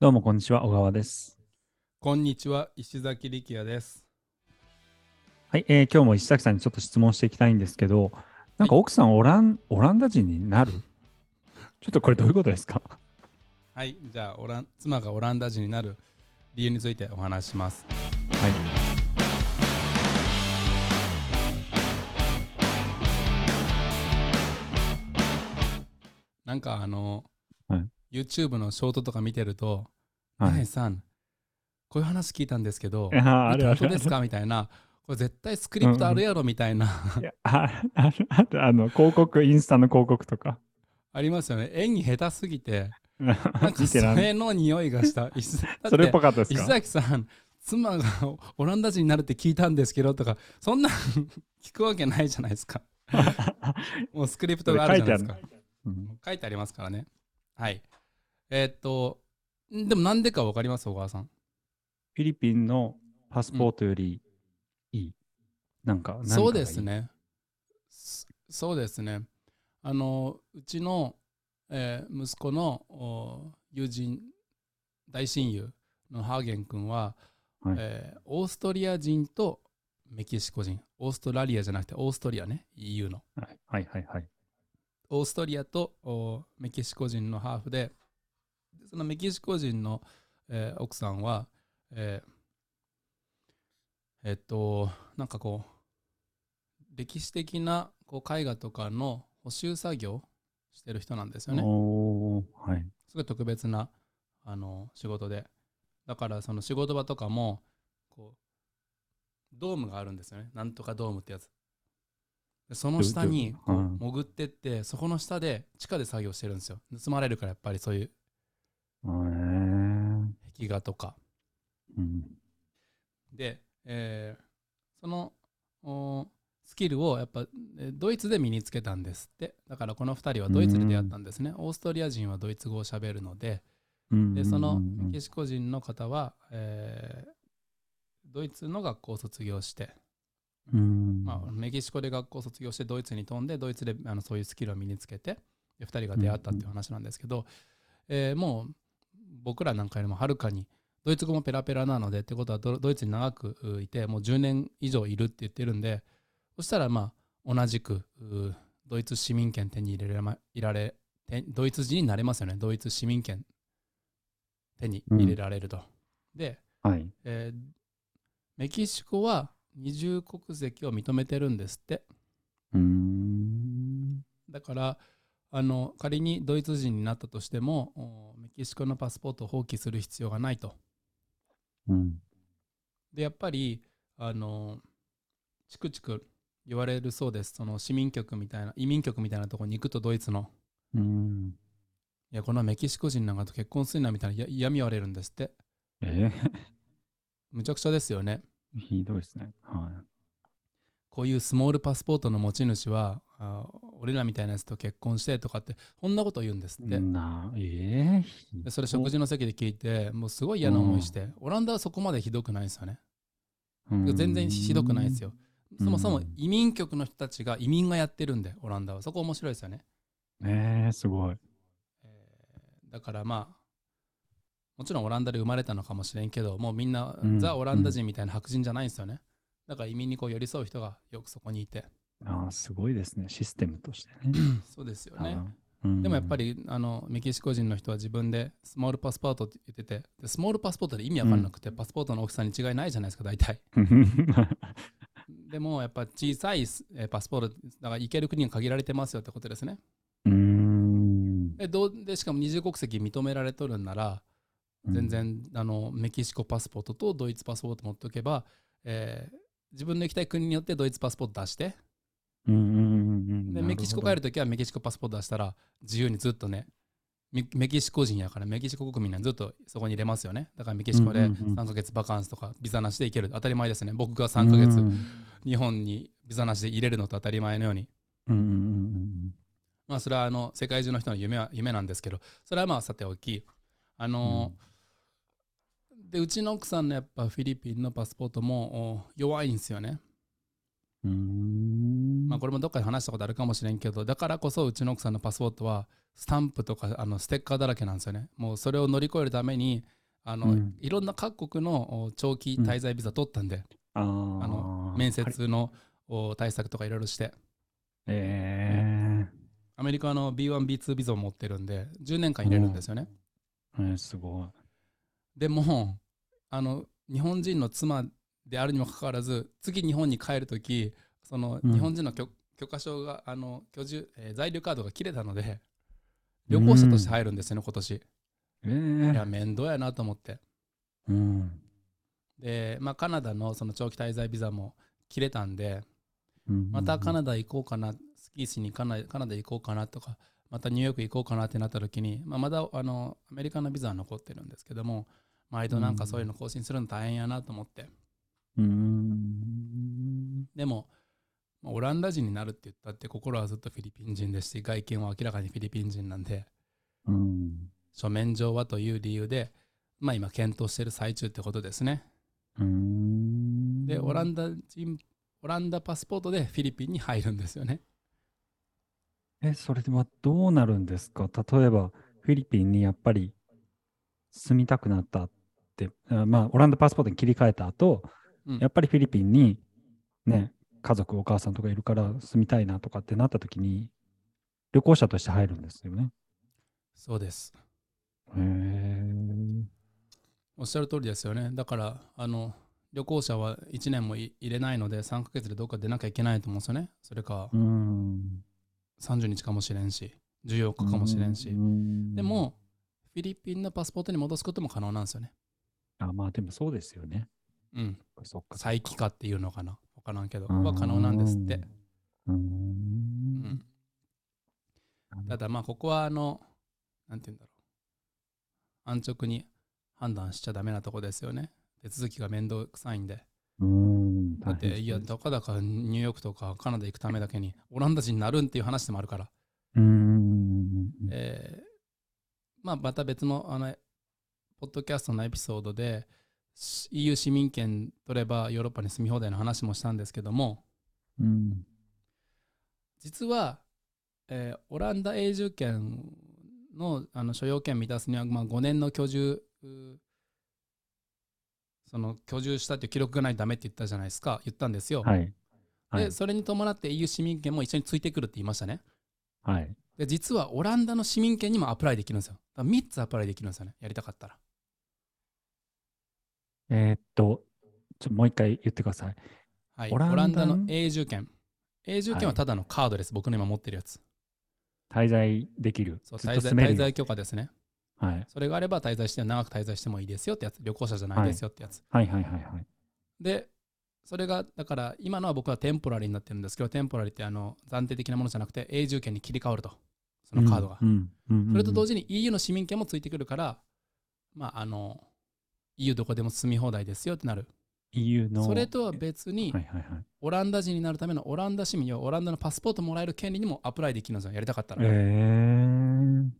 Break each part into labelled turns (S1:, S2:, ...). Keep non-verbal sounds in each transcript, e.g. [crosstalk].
S1: どうもこんにちは、小川です。
S2: こんにちは、石崎力也です。
S1: はい、えー今日も石崎さんにちょっと質問していきたいんですけど、なんか奥さんオラン、オランダ人になる？ちょっとこれどういうことですか？
S2: はい、じゃあオラン、妻がオランダ人になる理由についてお話しします。
S1: はい。
S2: なんかあの、
S1: はい
S2: YouTube のショートとか見てると、
S1: はい
S2: ナイさん、こういう話聞いたんですけど、[laughs]
S1: あるある
S2: 本当ですか？みたいな、これ絶対スクリプトあるやろみたいな、
S1: いやああるあるあの、広告、インスタの広告とか。
S2: ありますよね。演技下手すぎて、[laughs] なんかそれの匂いがした。
S1: それっぽかったです
S2: 石
S1: か
S2: 崎さん、妻がオランダ人になるって聞いたんですけどとか、そんなん聞くわけないじゃないですか。[laughs] もうスクリプトがあるじゃないですか。
S1: うん
S2: 書いてありますからね。はい。えーっと、んでもなんでかわかります小川さん？
S1: フィリピンのパスポートよりいい。なんか、何かがいい
S2: そうです。ね。そそうですね。あの、うちの、えー息子のお友人、大親友のハーゲン君は、
S1: はい
S2: えーオーストリア人とメキシコ人、オーストラリアじゃなくてオーストリアね、EU の。
S1: はいはいはいはい。
S2: オーストリアとおメキシコ人のハーフで、でそのメキシコ人の、えー奥さんは、えーえっと、なんかこう、歴史的なこう絵画とかの補修作業してる人なんですよね。
S1: はい。
S2: すごい特別なあの仕事で。だからその仕事場とかも、こう、ドームがあるんですよね。なんとかドームってやつ。でその下に潜ってって、そこの下で地下で作業してるんですよ。盗まれるからやっぱりそういう
S1: えー。
S2: 壁画とか。
S1: うん。
S2: で、えーそのおスキルをやっぱえードイツで身につけたんですって。だからこの2人はドイツで出会ったんですね。オーストリア人はドイツ語を喋るので、
S1: うん。
S2: でそのメキシコ人の方は、えードイツの学校を卒業して、
S1: うん。
S2: まあ、メキシコで学校を卒業してドイツに飛んでドイツであのそういうスキルを身につけてで2人が出会ったっていう話なんですけど、えーもう僕らなんかよりもはるかにドイツ語もペラペラなのでってことはドドイツに長くういてもう10年以上いるって言ってるんでそしたらまあ同じくうドイツ市民権手に入れられまいられ手ドイツ人になれますよねドイツ市民権手に入れられると。で、
S1: はい。
S2: えーメキシコは二重国籍を認めてるんですって。
S1: うーん。
S2: だからあの仮にドイツ人になったとしてもおメキシコのパスポートを放棄する必要がないと。
S1: うん。
S2: でやっぱりあのチクチク言われるそうですその市民局みたいな移民局みたいなところに行くとドイツの
S1: うん。
S2: いやこのメキシコ人なんかと結婚するなみたいなや嫌み言われるんですって
S1: え？[laughs]
S2: むちゃくちゃですよね
S1: ー、ひどいですね。は
S2: こういうスモールパスポートの持ち主はあ俺らみたいなやつと結婚してとかってこんなこと言うんですって、
S1: い。な、えー、
S2: でそれ食事の席で聞いてもうすごい嫌な思いして、オランダはそこまでひどくないですよね。
S1: うん。
S2: 全然ひどくないですよ。
S1: うん。
S2: そもそも移民局の人たちが移民がやってるんでオランダは。そこ面白いですよね、
S1: えー、すごい。
S2: えーだからまあもちろんオランダで生まれたのかもしれんけどもうみんな、
S1: うん。
S2: ザ・オランダ人みたいな白人じゃないんですよね。だから移民にこう寄り添う人がよくそこにいて
S1: あーすごいですね、システムとしてね。[clears throat]
S2: そうですよね
S1: うん
S2: でもやっぱ、りあのメキシコ人の人は自分でスモールパスポートって言っててでスモールパスポートで意味わかんなくて、パスポートの大きさに違いないじゃないですか大体 [laughs] でもやっぱ小さいパスポートだから行ける国が限られてますよってことですね
S1: うーん。
S2: でどうでしかも二重国籍認められとるんなら全然、あのメキシコパスポートとドイツパスポート持っておけば、えー自分の行きたい国によってドイツパスポート出して
S1: うんうんうんうん。
S2: でメキシコ帰
S1: る
S2: るときはメキシコパスポート出したら自由にずっとねメメキシコ人やからメキシコ国民はずっとそこに入れますよね。だからメキシコで
S1: うんうんうん
S2: 3ヶ月バカンスとかビザなしで行ける当たり前ですね。僕が3ヶ月日本にビザなしで入れるのと当たり前のように。
S1: うんうんうん
S2: まあそれはあの世界中の人の夢は夢なんですけどそれはまあさておきあのでうちの奥さんのやっぱフィリピンのパスポートもお弱いんですよね。まあこれもどっかで話したことあるかもしれんけどだからこそうちの奥さんのパスポートはスタンプとかあのステッカーだらけなんですよね。もうそれを乗り越えるためにあの、
S1: うん。
S2: いろんな各国のお長期滞在ビザ取ったんで、
S1: あ
S2: あの面接のお対策とかいろいろして。
S1: え
S2: アメリカの B1B2 ビザを持ってるんで10年間入れるんですよね、
S1: えー、すごい。
S2: でもあの日本人の妻であるにもかかわらず次日本に帰るときその
S1: うん。
S2: 日本人の許,、許可証があの居住、えー在留カードが切れたので旅行者として入るんですよね、今年。
S1: えー。
S2: いや面倒やなと思って。
S1: うん。
S2: で、まあ、カナダのその長期滞在ビザも切れたんで
S1: うん
S2: またカナダ行こうかなスキーしにカナカナダ行こうかなとかまたニューヨーク行こうかなってなった時に、まあ、まだあのアメリカのビザは残ってるんですけども毎度なんかそういうの更新するの大変やなと思って
S1: うーん。
S2: でも、まあオランダ人になるって言ったって心はずっとフィリピン人ですし外見は明らかにフィリピン人なんで
S1: うん。
S2: 書面上はという理由で、まあ、今検討している最中ってことですね
S1: うーん。
S2: でオランダ人オランダパスポートでフィリピンに入るんですよね
S1: え、それではどうなるんですか？例えば、フィリピンにやっぱり住みたくなったって、あまあ、オランダパスポートに切り替えた後、
S2: うん
S1: やっぱりフィリピンにね、家族、お母さんとかいるから住みたいなとかってなった時に、旅行者として入るんですよね。
S2: そうです
S1: へえ。
S2: おっしゃる通りですよねだからあの旅行者は1年もい入れないので3ヶ月でどっか出なきゃいけないと思うんですよねそれか
S1: うん。
S2: 30日かもしれんし14日かもしれんし、
S1: うん
S2: で、もフィリピンのパスポートに戻すことも可能なんですよね
S1: あ、まあでもそうですよね。
S2: うん。
S1: そっか。
S2: 再帰化っていうのかな？分からんけど。
S1: うん。
S2: は可能なんですって、
S1: う
S2: ん。ん、ただまあここはあのなんて言うんだろう。安直に判断しちゃダメなとこですよね。手続きが面倒くさいんで。
S1: うん。
S2: だっていやたかだかニューヨークとかカナダ行くためだけにオランダ人になるんっていう話でもあるから、
S1: うーん。
S2: えーまあまた別のあのポッドキャストのエピソードでし EU 市民権取ればヨーロッパに住み放題の話もしたんですけども
S1: うん。
S2: 実は、えーオランダ永住権のあの所要権満たすには、まあ、5年の居住うその居住したっていう記録がないとダメって言ったじゃないですか言ったんですよ、
S1: はい。はい
S2: で。それに伴って EU 市民権も一緒についてくるって言いましたね
S1: はい。
S2: で実はオランダの市民権にもアプライできるんですよだから3つアプライできるんですよねやりたかったら
S1: えーっと、ちょもう一回言ってください。
S2: はい、
S1: オ
S2: オ
S1: ランダの
S2: 永住権。永住権はただのカードです、僕の今持ってるやつ。
S1: 滞在できる。
S2: そう滞在滞在許可ですね。
S1: はい。
S2: それがあれば滞在して長く滞在してもいいですよってやつ。旅行者じゃないですよってやつ、
S1: はい。はい。はい。はい。
S2: でそれがだから今のは僕はテンポラリーになってるんですけどテンポラリーってあの暫定的なものじゃなくて永住権に切り替わると。そのカードが、それと同時に EU の市民権もついてくるからまああの EU どこでも住み放題ですよってなる。
S1: EU の。
S2: それとは別に
S1: はいはいはい。
S2: オランダ人になるためのオランダ市民要はオランダのパスポートもらえる権利にもアプライできるんですよ。やりたかったら、
S1: え。ー。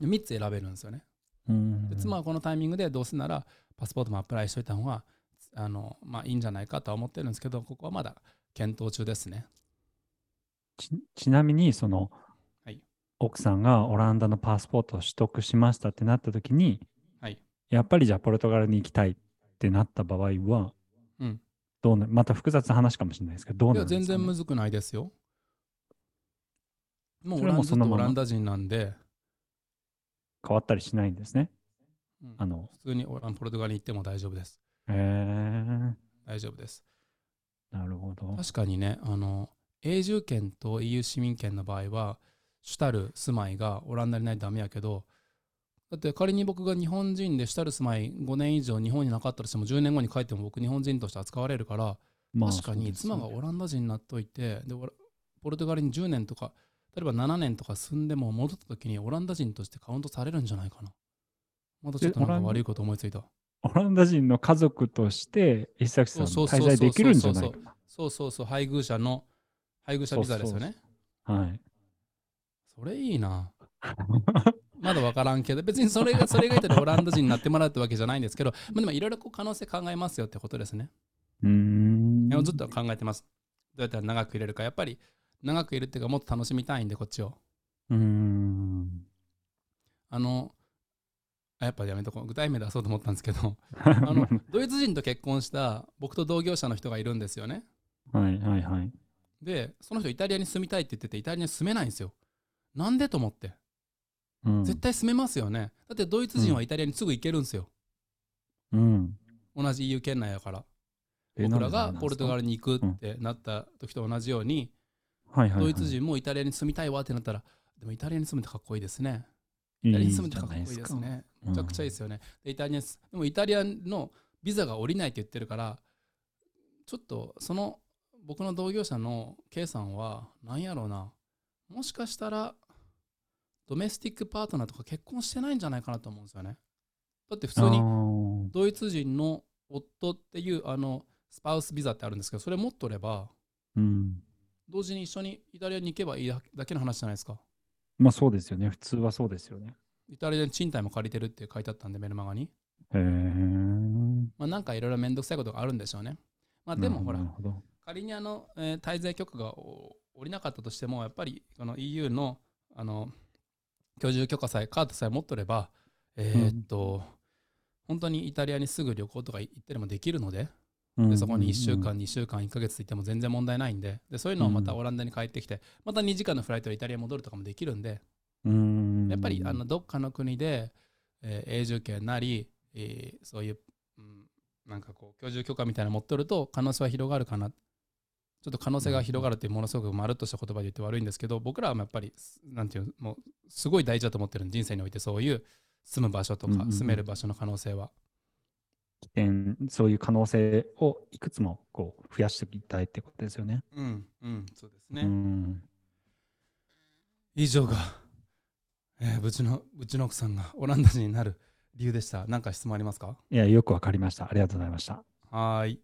S2: 3つ選べるんですよね。
S1: うん。
S2: で妻はこのタイミングでどうせならパスポートもアプライしといた方があの、まあ、いいんじゃないかとは思ってるんですけどここはまだ検討中ですね。
S1: ちちなみに、その、
S2: はい。
S1: 奥さんがオランダのパスポートを取得しましたってなった時に、
S2: はい
S1: やっぱりじゃあポルトガルに行きたいってなった場合は、
S2: うん。
S1: どうなまた複雑な話かもしれないですけど、どう
S2: いや
S1: なるんですか、ね、
S2: 全然むずくないですよ。もうオランずっ
S1: もそのまま。
S2: とオランダ人なんで、
S1: 変わったりしないんですね？
S2: うん。
S1: あの、
S2: 普通にオランポルトガルに行っても大丈夫です。
S1: へえ
S2: 大丈夫です。
S1: なるほど。
S2: 確かにねあの永住権と EU 市民権の場合は主たる住まいがオランダにないとダメやけどだって仮に僕が日本人で主たる住まい5年以上日本になかったとしても10年後に帰っても僕日本人として扱われるから
S1: まあ
S2: 確かに妻がオランダ人になっといてでポルトガルに10年とか例えば7年とか住んでも戻った時にオランダ人としてカウントされるんじゃないかな。まだちょっとなんか悪いこと思いついた。
S1: オランダ人の家族として石崎さん滞在できるんじゃないかな。
S2: そうそうそう配偶者の配偶者ビザですよね。
S1: はい。
S2: それいいな [laughs] まだ分からんけど別にそれが [laughs] それがいたらオランダ人になってもらうってわけじゃないんですけど、まあ、でもいろいろこう可能性考えますよってことですね。
S1: うーん。
S2: ずっと考えてます。どうやったら長く入れるか。やっぱり長くいるっていうかもっと楽しみたいんでこっちを。
S1: うーん。
S2: あのあやっぱやめとこう。具体名出そうと思ったんですけど [laughs] あのドイツ人と結婚した僕と同業者の人がいるんですよね。
S1: はいはいはい。
S2: でその人イタリアに住みたいって言っててイタリアに住めないんですよ。なんでと思って
S1: うん、
S2: 絶対住めますよね。だってドイツ人はイタリアにすぐ行けるんですよ、
S1: うん。
S2: 同じ EU 圏内やから。
S1: え
S2: 僕らがポルトガルに行くってなった時と同じように、ドイツ人もイタリアに住みたいわってなったらでもイタリアに住むってかっこいいですね。イタリアに住むってかっこいい
S1: です
S2: ね。
S1: うん。
S2: めちゃくちゃいいですよね、でイタリアでもイタリアのビザが下りないって言ってるからちょっとその僕の同業者の K さんは何やろうな。もしかしたらドメスティックパートナーとか結婚してないんじゃないかなと思うんですよねだって普通に
S1: に。
S2: ドイツ人の夫っていうあのスパウスビザってあるんですけどそれ持っとれば
S1: うん。
S2: 同時に一緒にイタリアに行けばいいだだけの話じゃないですか？
S1: まあそうですよね。普通はそうですよね。
S2: イタリアに賃貸も借りてるって書いてあったんでメルマガに
S1: へえ。
S2: まあなんかいろいろめんどくさいことがあるんでしょうねまあでもほら
S1: ほど。
S2: 仮にあの、えー滞在許可がお下りなかったとしてもやっぱりこの EU のあの居住許可さえカードさえ持っとればえーっと、本当にイタリアにすぐ旅行とか行ったりもできるのででそこに1週間、2週間、1ヶ月いても全然問題ないんででそういうのをまたオランダに帰ってきて、また2時間のフライトでイタリアに戻るとかもできるんで、
S1: うん。
S2: やっぱりあのどっかの国で、えー永住権なり、えーそういう、うん、なんかこう居住許可みたいなの持っとると可能性は広がるかなちょっと可能性が広がるっていうものすごくまるっとした言葉で言って悪いんですけど僕らはやっぱりなんていうのもうすごい大事だと思ってる人生においてそういう住む場所とか住める場所の可能性は、
S1: 起点、そういう可能性をいくつもこう増やしていきたいってことですよね。
S2: うんうんそうですね、
S1: うん。
S2: 以上が、えーうちのうちの奥さんがオランダ人になる理由でした何か質問ありますか？
S1: いや、よくわかりました。ありがとうございました。
S2: はーい